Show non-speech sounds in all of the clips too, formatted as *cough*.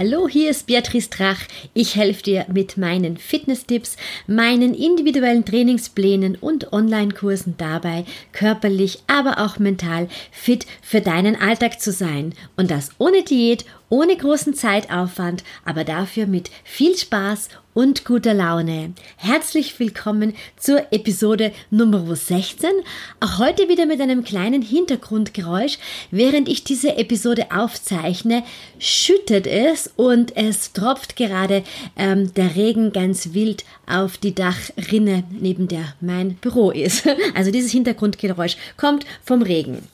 Hallo, hier ist Beatrice Drach. Ich helfe dir mit meinen Fitness-Tipps, meinen individuellen Trainingsplänen und Online-Kursen dabei, körperlich, aber auch mental fit für deinen Alltag zu sein. Und das ohne Diät, ohne großen Zeitaufwand, aber dafür mit viel Spaß und guter Laune. Herzlich willkommen zur Episode Nummer 16. Auch heute wieder mit einem kleinen Hintergrundgeräusch. Während ich diese Episode aufzeichne, schüttet es und es tropft gerade ähm, der Regen ganz wild auf die Dachrinne, neben der mein Büro ist. *laughs* Also dieses Hintergrundgeräusch kommt vom Regen.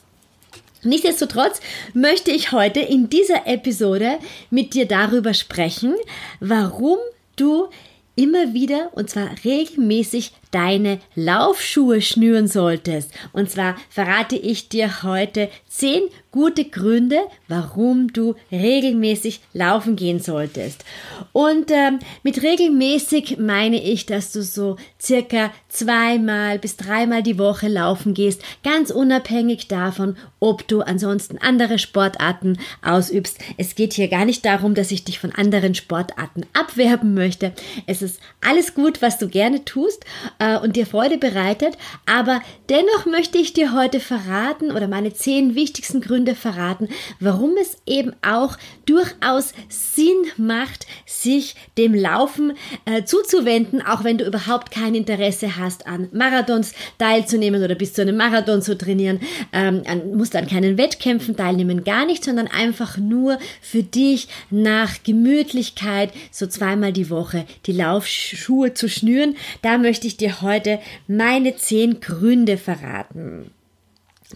Nichtsdestotrotz möchte ich heute in dieser Episode mit dir darüber sprechen, warum du immer wieder und zwar regelmäßig deine Laufschuhe schnüren solltest. Und zwar verrate ich dir heute zehn gute Gründe, warum du regelmäßig laufen gehen solltest. Und ähm, mit regelmäßig meine ich, dass du so circa zweimal bis dreimal die Woche laufen gehst, ganz unabhängig davon, ob du ansonsten andere Sportarten ausübst. Es geht hier gar nicht darum, dass ich dich von anderen Sportarten abwerben möchte. Es ist alles gut, was du gerne tust äh, und dir Freude bereitet, aber dennoch möchte ich dir heute verraten oder meine zehn wichtigsten Gründe verraten, warum es eben auch durchaus Sinn macht, sich dem Laufen äh, zuzuwenden, auch wenn du überhaupt kein Interesse hast, an Marathons teilzunehmen oder bis zu einem Marathon zu trainieren, ähm, musst an keinen Wettkämpfen teilnehmen, gar nicht, sondern einfach nur für dich nach Gemütlichkeit so zweimal die Woche die Laufschuhe zu schnüren. Da möchte ich dir heute meine zehn Gründe verraten.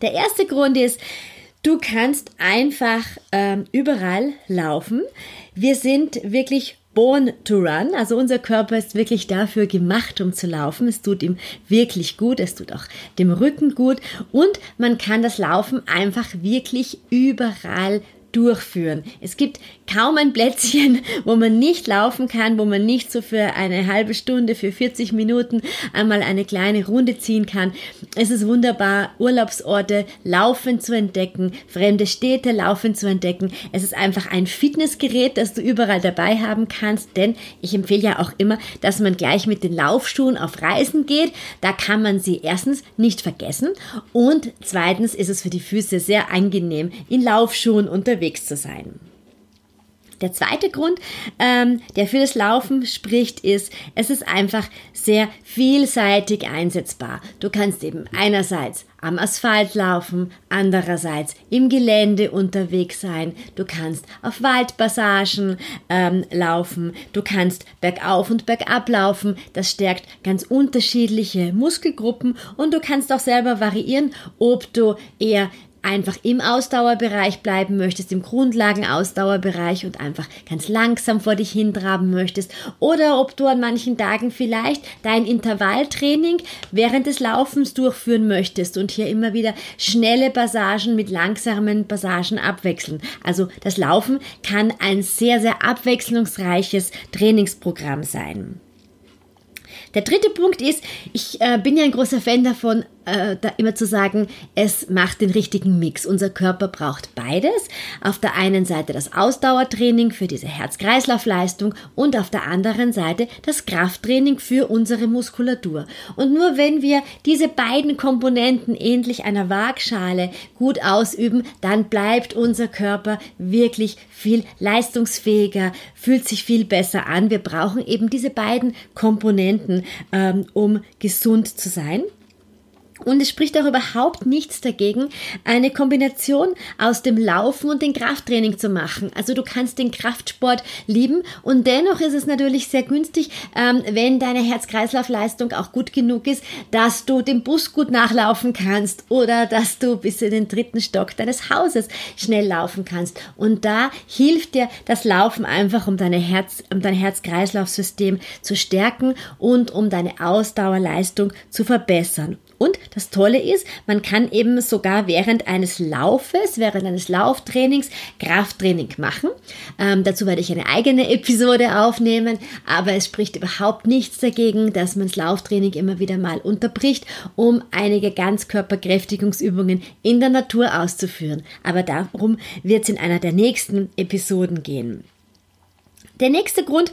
Der erste Grund ist, du kannst einfach ähm, überall laufen. Wir sind wirklich born to run. Also unser Körper ist wirklich dafür gemacht, um zu laufen. Es tut ihm wirklich gut. Es tut auch dem Rücken gut. Und man kann das Laufen einfach wirklich überall durchführen. Es gibt kaum ein Plätzchen, *laughs* wo man nicht laufen kann, wo man nicht so für eine halbe Stunde, für 40 Minuten einmal eine kleine Runde ziehen kann. Es ist wunderbar, Urlaubsorte laufen zu entdecken, fremde Städte laufen zu entdecken. Es ist einfach ein Fitnessgerät, das du überall dabei haben kannst, denn ich empfehle ja auch immer, dass man gleich mit den Laufschuhen auf Reisen geht. Da kann man sie erstens nicht vergessen und zweitens ist es für die Füße sehr angenehm, in Laufschuhen unterwegs zu sein. Der zweite Grund, ähm, der für das Laufen spricht, ist, es ist einfach sehr vielseitig einsetzbar. Du kannst eben einerseits am Asphalt laufen, andererseits im Gelände unterwegs sein, du kannst auf Waldpassagen ähm, laufen, du kannst bergauf und bergab laufen, das stärkt ganz unterschiedliche Muskelgruppen und du kannst auch selber variieren, ob du eher einfach im Ausdauerbereich bleiben möchtest, im Grundlagenausdauerbereich und einfach ganz langsam vor dich hintraben möchtest oder ob du an manchen Tagen vielleicht dein Intervalltraining während des Laufens durchführen möchtest und hier immer wieder schnelle Passagen mit langsamen Passagen abwechseln. Also das Laufen kann ein sehr, sehr abwechslungsreiches Trainingsprogramm sein. Der dritte Punkt ist, ich äh, bin ja ein großer Fan davon, äh, da immer zu sagen, es macht den richtigen Mix. Unser Körper braucht beides. Auf der einen Seite das Ausdauertraining für diese Herz-Kreislauf-Leistung und auf der anderen Seite das Krafttraining für unsere Muskulatur. Und nur wenn wir diese beiden Komponenten ähnlich einer Waagschale gut ausüben, dann bleibt unser Körper wirklich viel leistungsfähiger, fühlt sich viel besser an. Wir brauchen eben diese beiden Komponenten, ähm, um gesund zu sein. Und es spricht auch überhaupt nichts dagegen, eine Kombination aus dem Laufen und dem Krafttraining zu machen. Also du kannst den Kraftsport lieben und dennoch ist es natürlich sehr günstig, ähm, wenn deine Herz-Kreislauf-Leistung auch gut genug ist, dass du dem Bus gut nachlaufen kannst oder dass du bis in den dritten Stock deines Hauses schnell laufen kannst. Und da hilft dir das Laufen einfach, um deine Herz, um dein Herz-Kreislauf-System zu stärken und um deine Ausdauerleistung zu verbessern. Und das Tolle ist, man kann eben sogar während eines Laufes, während eines Lauftrainings Krafttraining machen. Ähm, dazu werde ich eine eigene Episode aufnehmen, aber es spricht überhaupt nichts dagegen, dass man das Lauftraining immer wieder mal unterbricht, um einige Ganzkörperkräftigungsübungen in der Natur auszuführen. Aber darum wird es in einer der nächsten Episoden gehen. Der nächste Grund,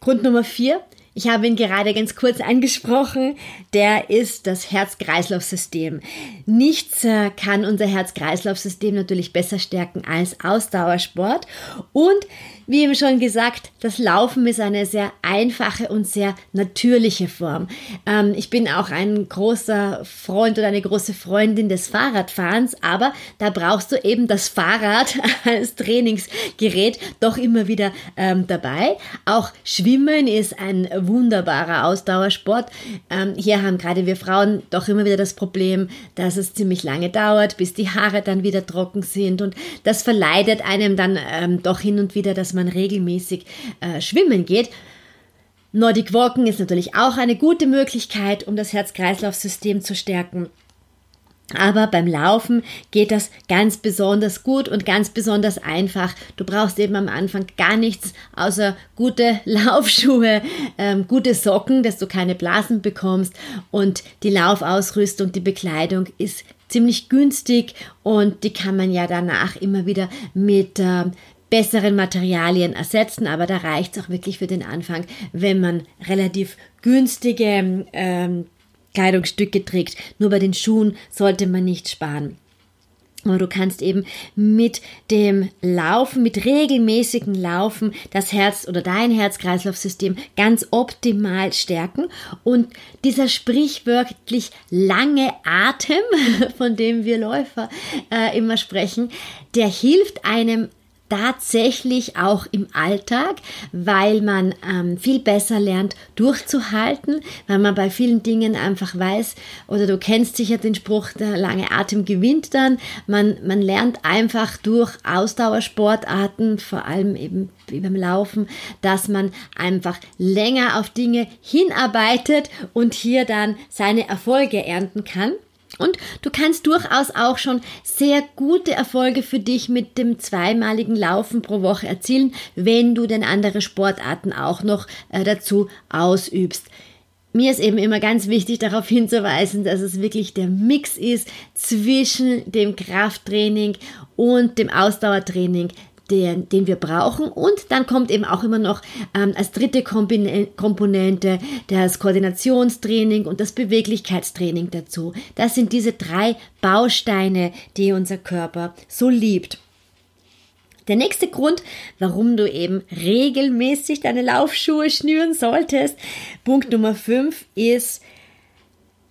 Grund Nummer vier, ich habe ihn gerade ganz kurz angesprochen. Der ist das Herz-Kreislauf-System. Nichts äh, kann unser Herz-Kreislauf-System natürlich besser stärken als Ausdauersport. Und wie eben schon gesagt, das Laufen ist eine sehr einfache und sehr natürliche Form. Ähm, ich bin auch ein großer Freund oder eine große Freundin des Fahrradfahrens, aber da brauchst du eben das Fahrrad *laughs* als Trainingsgerät doch immer wieder ähm, dabei. Auch Schwimmen ist ein wunderbarer Ausdauersport. Ähm, hier haben gerade wir Frauen doch immer wieder das Problem, dass es ziemlich lange dauert, bis die Haare dann wieder trocken sind und das verleidet einem dann ähm, doch hin und wieder das man regelmäßig äh, schwimmen geht. Nordic Walking ist natürlich auch eine gute Möglichkeit, um das Herz-Kreislauf-System zu stärken. Aber beim Laufen geht das ganz besonders gut und ganz besonders einfach. Du brauchst eben am Anfang gar nichts außer gute *laughs* Laufschuhe, ähm, gute Socken, dass du keine Blasen bekommst. Und die Laufausrüstung, die Bekleidung ist ziemlich günstig und die kann man ja danach immer wieder mit äh, besseren Materialien ersetzen, aber da reicht es auch wirklich für den Anfang, wenn man relativ günstige ähm, Kleidungsstücke trägt. Nur bei den Schuhen sollte man nicht sparen. Aber du kannst eben mit dem Laufen, mit regelmäßigen Laufen das Herz oder dein Herz-Kreislauf-System ganz optimal stärken. Und dieser sprichwörtlich lange Atem, *laughs* von dem wir Läufer äh, immer sprechen, der hilft einem tatsächlich auch im Alltag, weil man ähm, viel besser lernt durchzuhalten, weil man bei vielen Dingen einfach weiß, oder du kennst sicher den Spruch, der lange Atem gewinnt dann. Man, man lernt einfach durch Ausdauersportarten, vor allem eben wie beim Laufen, dass man einfach länger auf Dinge hinarbeitet und hier dann seine Erfolge ernten kann. Und du kannst durchaus auch schon sehr gute Erfolge für dich mit dem zweimaligen Laufen pro Woche erzielen, wenn du denn andere Sportarten auch noch äh, dazu ausübst. Mir ist eben immer ganz wichtig darauf *laughs* hinzuweisen, dass es wirklich der Mix ist zwischen dem Krafttraining und dem Ausdauertraining, den, den wir brauchen. Und dann kommt eben auch immer noch ähm, als dritte Komponente das Koordinationstraining und das Beweglichkeitstraining dazu. Das sind diese drei Bausteine, die unser Körper so liebt. Der nächste Grund, warum du eben regelmäßig deine Laufschuhe schnüren solltest, Punkt Nummer 5 ist,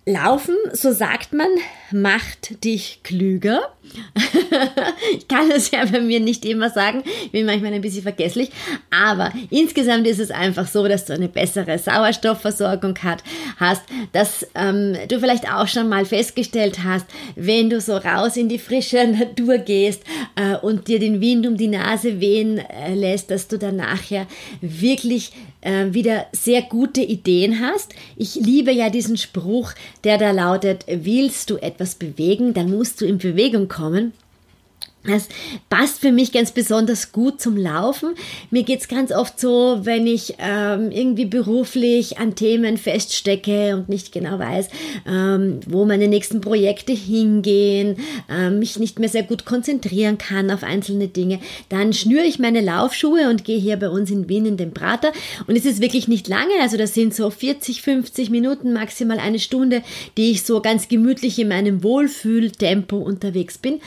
Laufen, so sagt man, macht dich klüger. *laughs* ich kann es ja bei mir nicht immer sagen, ich bin manchmal ein bisschen vergesslich, aber insgesamt ist es einfach so, dass du eine bessere Sauerstoffversorgung hat, hast, dass ähm, du vielleicht auch schon mal festgestellt hast, wenn du so raus in die frische Natur gehst äh, und dir den Wind um die Nase wehen äh, lässt, dass du dann nachher wirklich äh, wieder sehr gute Ideen hast. Ich liebe ja diesen Spruch, der da lautet, willst du etwas bewegen, dann musst du in Bewegung kommen. Das passt für mich ganz besonders gut zum Laufen. Mir geht's ganz oft so, wenn ich ähm, irgendwie beruflich an Themen feststecke und nicht genau weiß, ähm, wo meine nächsten Projekte hingehen, ähm, mich nicht mehr sehr gut konzentrieren kann auf einzelne Dinge, dann schnüre ich meine Laufschuhe und gehe hier bei uns in Wien in den Prater. Und es ist wirklich nicht lange, also das sind so 40, 50 Minuten, maximal eine Stunde, die ich so ganz gemütlich in meinem Wohlfühltempo unterwegs bin.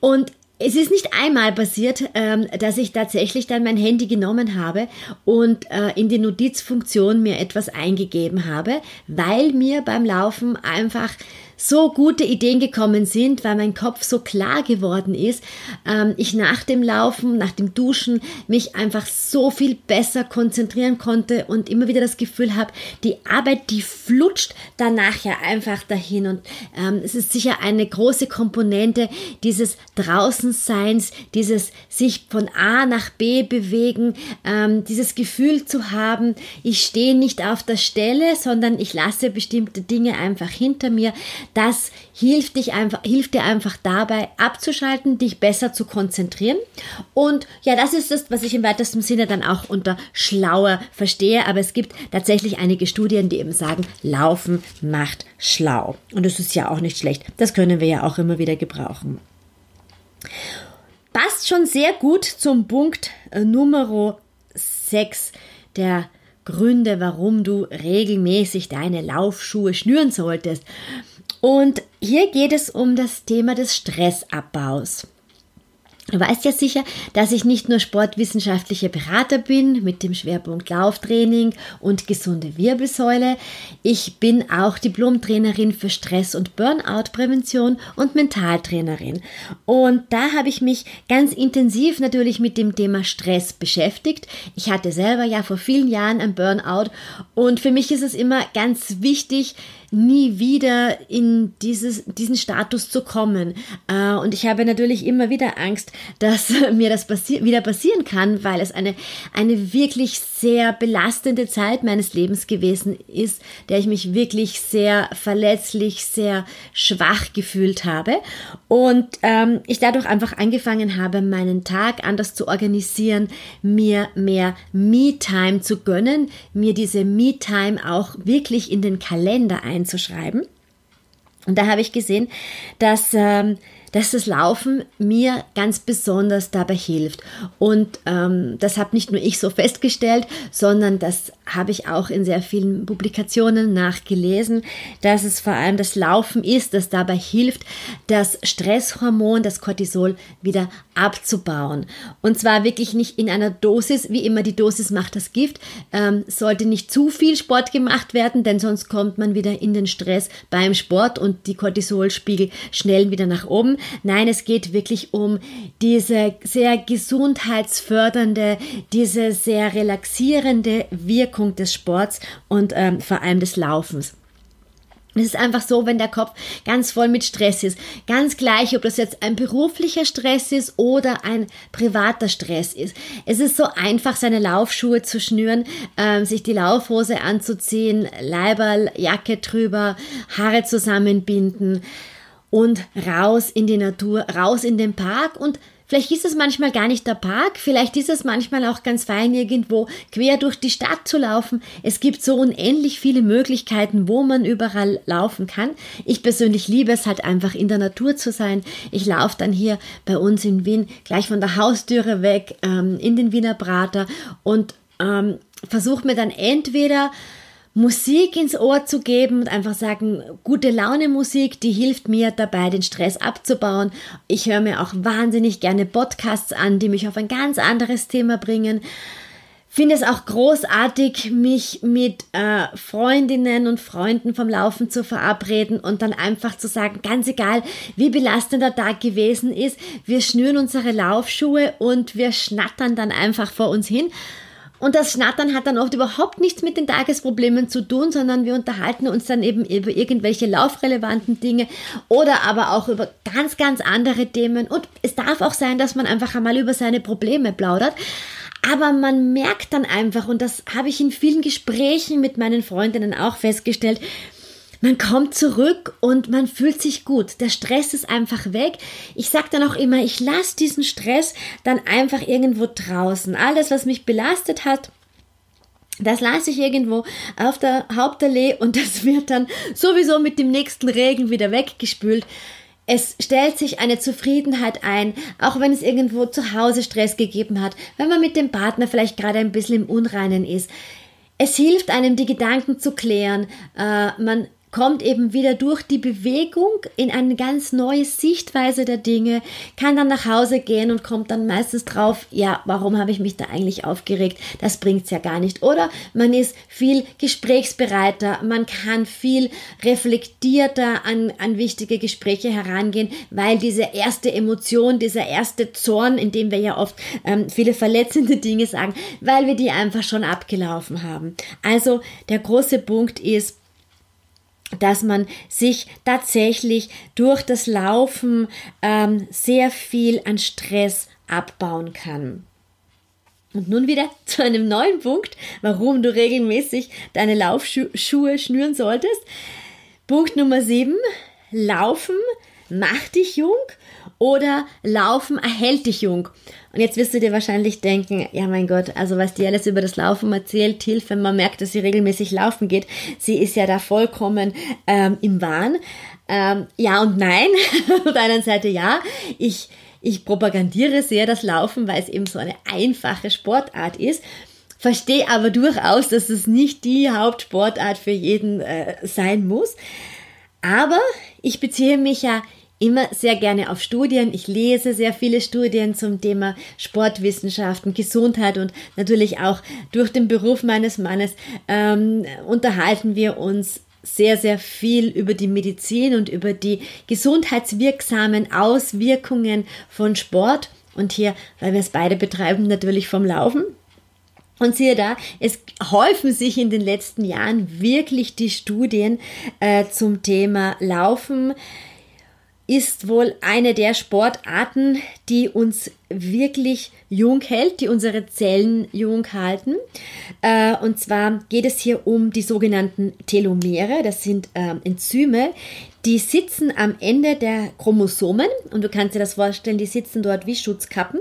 Und es ist nicht einmal passiert, ähm, dass ich tatsächlich dann mein Handy genommen habe und äh, in die Notizfunktion mir etwas eingegeben habe, weil mir beim Laufen einfach so gute Ideen gekommen sind, weil mein Kopf so klar geworden ist, ähm, ich nach dem Laufen, nach dem Duschen mich einfach so viel besser konzentrieren konnte und immer wieder das Gefühl habe, die Arbeit, die flutscht danach ja einfach dahin. Und ähm, es ist sicher eine große Komponente dieses Draußenseins, dieses sich von A nach B bewegen, ähm, dieses Gefühl zu haben, ich stehe nicht auf der Stelle, sondern ich lasse bestimmte Dinge einfach hinter mir. Das hilft, dich einfach, hilft dir einfach dabei abzuschalten, dich besser zu konzentrieren. Und ja, das ist das, was ich im weitesten Sinne dann auch unter schlauer verstehe. Aber es gibt tatsächlich einige Studien, die eben sagen, Laufen macht schlau. Und das ist ja auch nicht schlecht. Das können wir ja auch immer wieder gebrauchen. Passt schon sehr gut zum Punkt äh, Nummer 6 der Gründe, warum du regelmäßig deine Laufschuhe schnüren solltest. Und hier geht es um das Thema des Stressabbaus. Du weißt ja sicher, dass ich nicht nur sportwissenschaftlicher Berater bin mit dem Schwerpunkt Lauftraining und gesunde Wirbelsäule. Ich bin auch Diplomtrainerin für Stress- und Burnout-Prävention und Mentaltrainerin. Und da habe ich mich ganz intensiv natürlich mit dem Thema Stress beschäftigt. Ich hatte selber ja vor vielen Jahren ein Burnout und für mich ist es immer ganz wichtig, nie wieder in dieses, diesen Status zu kommen. Äh, und ich habe natürlich immer wieder Angst, dass *laughs* mir das passi wieder passieren kann, weil es eine, eine wirklich sehr belastende Zeit meines Lebens gewesen ist, der ich mich wirklich sehr verletzlich, sehr schwach gefühlt habe. Und ähm, ich dadurch einfach angefangen habe, meinen Tag anders zu organisieren, mir mehr Me-Time zu gönnen, mir diese Me-Time auch wirklich in den Kalender einzuschreiben. Und da habe ich gesehen, dass ähm, dass das Laufen mir ganz besonders dabei hilft. Und ähm, das habe nicht nur ich so festgestellt, sondern das habe ich auch in sehr vielen Publikationen nachgelesen, dass es vor allem das Laufen ist, das dabei hilft, das Stresshormon, das Cortisol wieder abzubauen. Und zwar wirklich nicht in einer Dosis, wie immer die Dosis macht das Gift, ähm, sollte nicht zu viel Sport gemacht werden, denn sonst kommt man wieder in den Stress beim Sport und die Cortisolspiegel schnell wieder nach oben. Nein, es geht wirklich um diese sehr gesundheitsfördernde, diese sehr relaxierende Wirkung des Sports und ähm, vor allem des Laufens. Es ist einfach so, wenn der Kopf ganz voll mit Stress ist. Ganz gleich, ob das jetzt ein beruflicher Stress ist oder ein privater Stress ist. Es ist so einfach, seine Laufschuhe zu schnüren, ähm, sich die Laufhose anzuziehen, Leiberl, Jacke drüber, Haare zusammenbinden und raus in die Natur, raus in den Park und Vielleicht ist es manchmal gar nicht der Park, vielleicht ist es manchmal auch ganz fein, irgendwo quer durch die Stadt zu laufen. Es gibt so unendlich viele Möglichkeiten, wo man überall laufen kann. Ich persönlich liebe es halt einfach in der Natur zu sein. Ich laufe dann hier bei uns in Wien gleich von der Haustüre weg ähm, in den Wiener Prater und ähm, versuche mir dann entweder Musik ins Ohr zu geben und einfach sagen, gute Laune Musik, die hilft mir dabei, den Stress abzubauen. Ich höre mir auch wahnsinnig gerne Podcasts an, die mich auf ein ganz anderes Thema bringen. Finde es auch großartig, mich mit äh, Freundinnen und Freunden vom Laufen zu verabreden und dann einfach zu sagen, ganz egal, wie belastend der Tag gewesen ist, wir schnüren unsere Laufschuhe und wir schnattern dann einfach vor uns hin und das Schnattern hat dann oft überhaupt nichts mit den Tagesproblemen zu tun, sondern wir unterhalten uns dann eben über irgendwelche laufrelevanten Dinge oder aber auch über ganz, ganz andere Themen. Und es darf auch sein, dass man einfach einmal über seine Probleme plaudert. Aber man merkt dann einfach, und das habe ich in vielen Gesprächen mit meinen Freundinnen auch festgestellt, man kommt zurück und man fühlt sich gut. Der Stress ist einfach weg. Ich sage dann auch immer, ich lasse diesen Stress dann einfach irgendwo draußen. Alles, was mich belastet hat, das lasse ich irgendwo auf der Hauptallee und *laughs* das wird dann sowieso mit dem nächsten Regen wieder weggespült. Es stellt sich eine Zufriedenheit ein, auch wenn es irgendwo zu Hause Stress gegeben hat, wenn man mit dem Partner vielleicht gerade ein bisschen im Unreinen ist. Es hilft einem, die Gedanken zu klären. Äh, man kommt eben wieder durch die Bewegung in eine ganz neue Sichtweise der Dinge, kann dann nach Hause gehen und kommt dann meistens drauf, ja, warum habe ich mich da eigentlich aufgeregt? Das bringt es ja gar nicht. Oder man ist viel gesprächsbereiter, man kann viel reflektierter an, an wichtige Gespräche herangehen, weil diese erste Emotion, dieser erste Zorn, in dem wir ja oft ähm, viele verletzende Dinge sagen, weil wir die einfach schon abgelaufen haben. Also der große Punkt ist, dass man sich tatsächlich durch das Laufen ähm, sehr viel an Stress abbauen kann. Und nun wieder *laughs* zu einem neuen Punkt, warum du regelmäßig deine Laufschuhe schnüren solltest. Punkt Nummer 7. Laufen macht dich jung oder Laufen erhält dich jung. Und jetzt wirst du dir wahrscheinlich denken, ja mein Gott, also was die alles über das Laufen erzählt, Hilfe, man merkt, dass sie regelmäßig laufen geht. Sie ist ja da vollkommen ähm, im Wahn. Ähm, ja und nein. *laughs* Auf der einen Seite ja, ich, ich propagandiere sehr das Laufen, weil es eben so eine einfache Sportart ist. Verstehe aber durchaus, dass es nicht die Hauptsportart für jeden äh, sein muss. Aber ich beziehe mich ja immer sehr gerne auf Studien. Ich lese sehr viele Studien zum Thema Sportwissenschaften, Gesundheit und natürlich auch durch den Beruf meines Mannes ähm, unterhalten wir uns sehr, sehr viel über die Medizin und über die gesundheitswirksamen Auswirkungen von Sport. Und hier, weil wir es beide betreiben, natürlich vom Laufen. Und siehe da, es häufen sich in den letzten Jahren wirklich die Studien äh, zum Thema Laufen ist wohl eine der Sportarten, die uns wirklich jung hält, die unsere Zellen jung halten. Äh, und zwar geht es hier um die sogenannten Telomere. Das sind äh, Enzyme, die sitzen am Ende der Chromosomen und du kannst dir das vorstellen, die sitzen dort wie Schutzkappen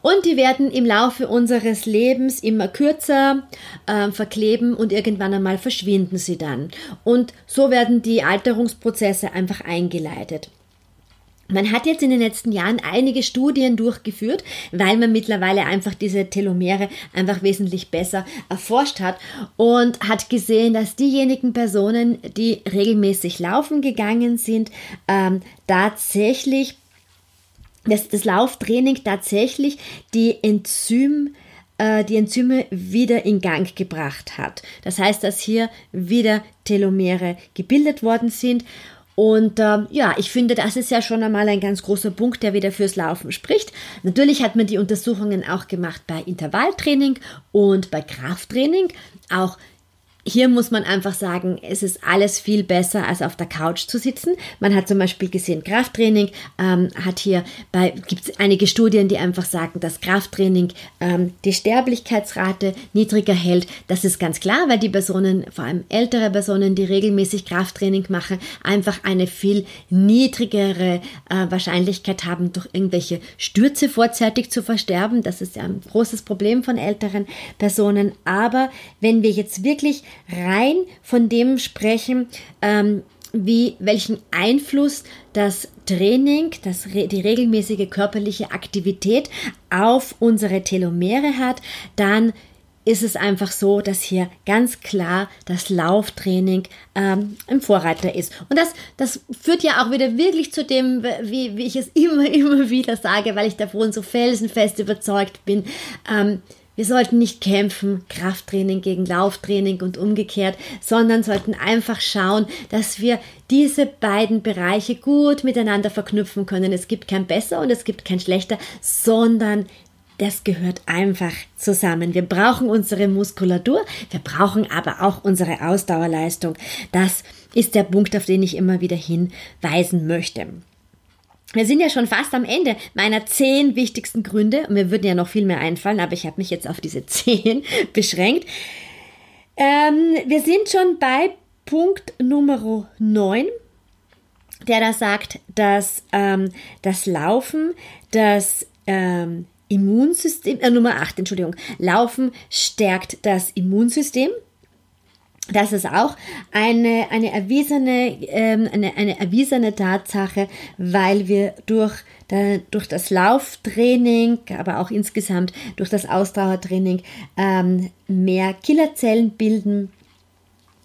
und die werden im Laufe unseres Lebens immer kürzer äh, verkleben und irgendwann einmal verschwinden sie dann. Und so werden die Alterungsprozesse einfach eingeleitet. Man hat jetzt in den letzten Jahren einige Studien durchgeführt, weil man mittlerweile einfach diese Telomere einfach wesentlich besser erforscht hat und hat gesehen, dass diejenigen Personen, die regelmäßig laufen gegangen sind, ähm, tatsächlich dass das Lauftraining tatsächlich die Enzym äh, die Enzyme wieder in Gang gebracht hat. Das heißt, dass hier wieder Telomere gebildet worden sind und ähm, ja, ich finde, das ist ja schon einmal ein ganz großer Punkt, der wieder fürs Laufen spricht. Natürlich hat man die Untersuchungen auch gemacht bei Intervalltraining und bei Krafttraining. Auch hier muss man einfach sagen, es ist alles viel besser, als auf der Couch zu sitzen. Man hat zum Beispiel gesehen, Krafttraining ähm, hat hier bei, gibt es einige Studien, die einfach sagen, dass Krafttraining ähm, die Sterblichkeitsrate niedriger hält. Das ist ganz klar, weil die Personen, vor allem ältere Personen, die regelmäßig Krafttraining machen, einfach eine viel niedrigere äh, Wahrscheinlichkeit haben, durch irgendwelche Stürze vorzeitig zu versterben. Das ist ja ein großes Problem von älteren Personen. Aber wenn wir jetzt wirklich rein von dem sprechen, ähm, wie welchen Einfluss das Training, das, die regelmäßige körperliche Aktivität auf unsere Telomere hat, dann ist es einfach so, dass hier ganz klar das Lauftraining ähm, im Vorreiter ist. Und das, das führt ja auch wieder wirklich zu dem, wie, wie ich es *laughs* immer, immer wieder sage, weil ich davon so felsenfest überzeugt bin. Ähm, wir sollten nicht kämpfen, Krafttraining gegen Lauftraining und umgekehrt, sondern sollten einfach schauen, dass wir diese beiden Bereiche gut miteinander verknüpfen können. Es gibt kein besser und es gibt kein schlechter, sondern das gehört einfach zusammen. Wir brauchen unsere Muskulatur, wir brauchen aber auch unsere Ausdauerleistung. Das ist der Punkt, auf den ich immer wieder hinweisen möchte. Wir sind ja schon fast am Ende meiner zehn wichtigsten Gründe. Mir würden ja noch viel mehr einfallen, aber ich habe mich jetzt auf diese *laughs* zehn beschränkt. Ähm, wir sind schon bei Punkt Nummer 9, der da sagt, dass ähm, das Laufen das ähm, Immunsystem, äh, Nummer 8, Entschuldigung, Laufen stärkt das Immunsystem. Das ist auch eine, eine, erwiesene, ähm, eine, eine erwiesene Tatsache, weil wir durch, der, durch das Lauftraining, aber auch insgesamt durch das Ausdauertraining ähm, mehr Killerzellen bilden.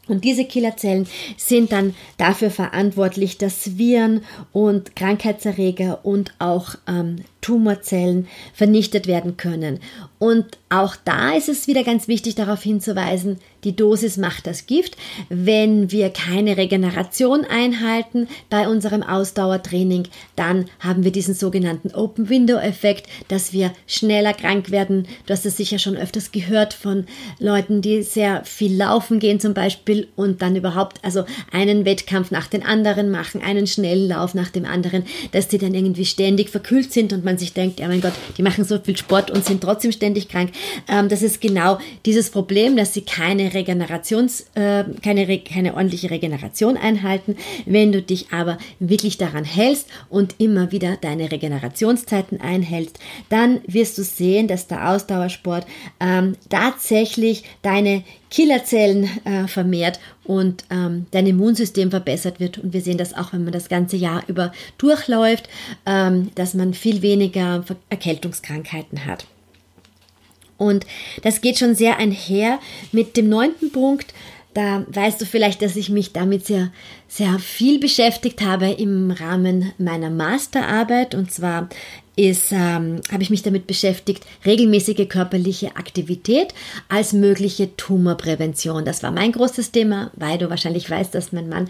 Und diese Killerzellen sind dann dafür verantwortlich, dass Viren und Krankheitserreger und auch ähm, Tumorzellen vernichtet werden können. Und auch da ist es wieder ganz wichtig darauf hinzuweisen, die Dosis macht das Gift. Wenn wir keine Regeneration einhalten bei unserem Ausdauertraining, dann haben wir diesen sogenannten Open Window Effekt, dass wir schneller krank werden. Du hast es sicher schon öfters gehört von Leuten, die sehr viel laufen gehen zum Beispiel und dann überhaupt also einen Wettkampf nach dem anderen machen, einen schnellen Lauf nach dem anderen, dass die dann irgendwie ständig verkühlt sind und man sich denkt, ja mein Gott, die machen so viel Sport und sind trotzdem ständig krank. Ähm, das ist genau dieses Problem, dass sie keine Regenerations, äh, keine, keine ordentliche Regeneration einhalten. Wenn du dich aber wirklich daran hältst und immer wieder deine Regenerationszeiten einhältst, dann wirst du sehen, dass der Ausdauersport ähm, tatsächlich deine Killerzellen äh, vermehrt und ähm, dein Immunsystem verbessert wird. Und wir sehen das auch, wenn man das ganze Jahr über durchläuft, ähm, dass man viel weniger Erkältungskrankheiten hat. Und das geht schon sehr einher mit dem neunten Punkt. Da weißt du vielleicht, dass ich mich damit sehr, sehr viel beschäftigt habe im Rahmen meiner Masterarbeit. Und zwar ist, ähm, habe ich mich damit beschäftigt, regelmäßige körperliche Aktivität als mögliche Tumorprävention. Das war mein großes Thema, weil du wahrscheinlich weißt, dass mein Mann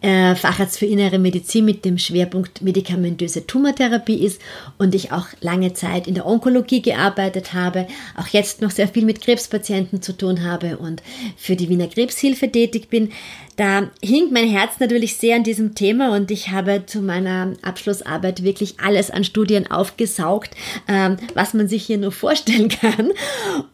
äh, Facharzt für innere Medizin mit dem Schwerpunkt medikamentöse Tumortherapie ist und ich auch lange Zeit in der Onkologie gearbeitet habe, auch jetzt noch sehr viel mit Krebspatienten zu tun habe und für die Wiener Krebshilfe tätig bin. Da hing mein Herz natürlich sehr an diesem Thema und ich habe zu meiner Abschlussarbeit wirklich alles an Studien aufgesaugt, ähm, was man sich hier nur vorstellen *laughs* kann.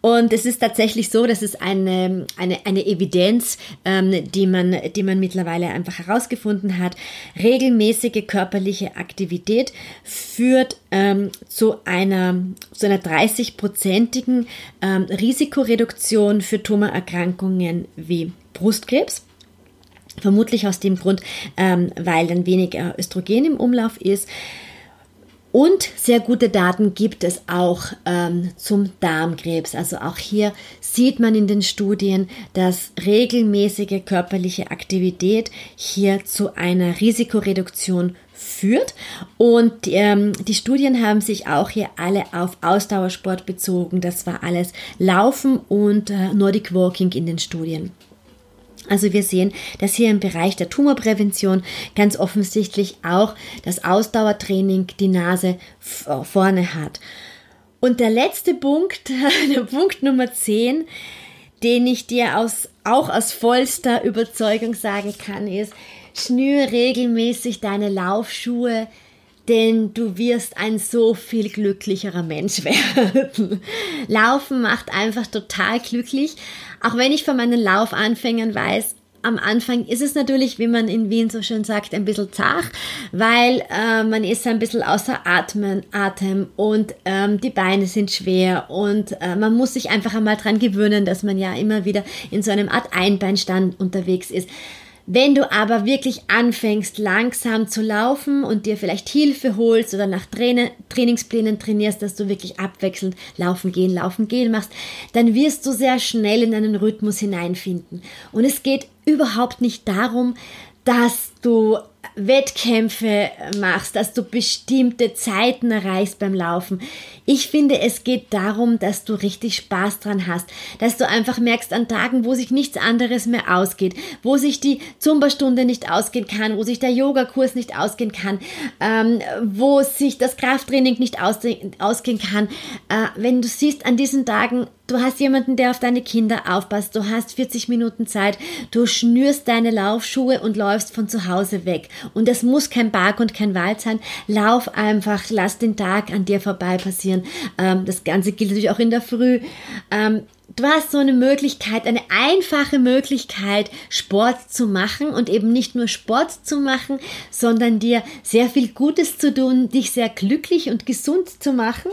Und es ist tatsächlich so, dass es eine, eine, eine Evidenz, ähm, die, man, die man mittlerweile einfach herausgefunden hat. Regelmäßige körperliche Aktivität führt ähm, zu einer, zu einer 30-prozentigen ähm, Risikoreduktion für Tumorerkrankungen wie Brustkrebs. Vermutlich aus dem Grund, ähm, weil dann weniger Östrogen im Umlauf ist. Und sehr gute Daten gibt es auch ähm, zum Darmkrebs. Also auch hier sieht man in den Studien, dass regelmäßige körperliche Aktivität hier zu einer Risikoreduktion führt. Und ähm, die Studien haben sich auch hier alle auf Ausdauersport bezogen. Das war alles Laufen und äh, Nordic Walking in den Studien. Also wir sehen, dass hier im Bereich der Tumorprävention ganz offensichtlich auch das Ausdauertraining die Nase vorne hat. Und der letzte Punkt, *laughs* der Punkt Nummer 10, den ich dir aus, auch aus vollster Überzeugung sagen kann, ist, schnür regelmäßig deine Laufschuhe, denn du wirst ein so viel glücklicherer Mensch *laughs* werden. Laufen macht einfach total glücklich. Auch wenn ich von meinen Laufanfängern weiß, am Anfang ist es natürlich, wie man in Wien so schön sagt, ein bisschen zach, weil äh, man ist ein bisschen außer Atmen, Atem und ähm, die Beine sind schwer und äh, man muss sich einfach einmal dran gewöhnen, dass man ja immer wieder in so einem Art Einbeinstand unterwegs ist. Wenn du aber wirklich anfängst, langsam zu laufen und dir vielleicht Hilfe holst oder nach Trainer, Trainingsplänen trainierst, dass du wirklich abwechselnd laufen gehen, laufen gehen machst, dann wirst du sehr schnell in einen Rhythmus hineinfinden. Und es geht überhaupt nicht darum, dass du Wettkämpfe machst, dass du bestimmte Zeiten erreichst beim Laufen. Ich finde, es geht darum, dass du richtig Spaß dran hast, dass du einfach merkst an Tagen, wo sich nichts anderes mehr ausgeht, wo sich die Zumba-Stunde nicht ausgehen kann, wo sich der Yogakurs nicht ausgehen kann, ähm, wo sich das Krafttraining nicht ausgehen kann. Äh, wenn du siehst, an diesen Tagen Du hast jemanden, der auf deine Kinder aufpasst. Du hast 40 Minuten Zeit. Du schnürst deine Laufschuhe und läufst von zu Hause Und es muss kein Park und kein Wald sein. Lauf einfach, lass den Tag an dir vorbei passieren. Ähm, das Ganze gilt natürlich auch in der Früh. Ähm, du hast so eine Möglichkeit, eine einfache Möglichkeit, Sport zu machen und eben nicht nur Sport zu machen, sondern dir sehr viel Gutes zu tun, dich sehr glücklich und gesund zu machen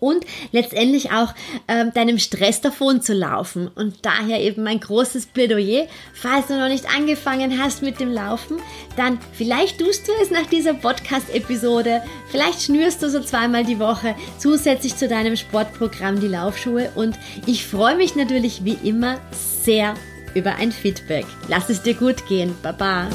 und letztendlich auch ähm, deinem Stress davon zu laufen. Und daher eben mein großes Plädoyer, falls du noch nicht angefangen hast mit dem Laufen, dann vielleicht tust du es nach dieser Podcast-Episode, vielleicht schnürst du so zweimal die Woche zusätzlich zu deinem Sportprogramm die Laufschuhe und ich freue mich natürlich wie immer sehr über ein Feedback. Lass es dir gut gehen. Baba.